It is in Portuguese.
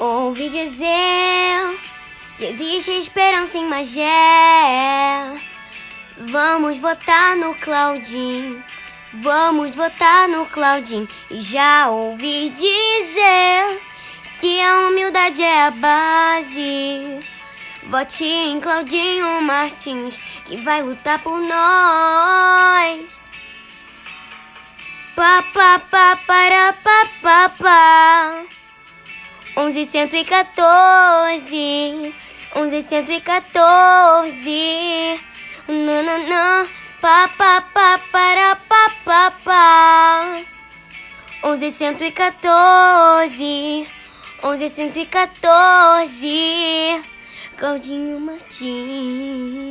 Ouvi dizer que existe esperança em Magé. Vamos votar no Claudinho. Vamos votar no Claudinho. E já ouvi dizer que a humildade é a base. Vote em Claudinho Martins, que vai lutar por nós. Pa pa pa para pa pa pa. Onze cento e e quatorze. Nananã, pa pa pa para pa pa pa. E quatorze, onze cento e quatorze. Claudinho Martins.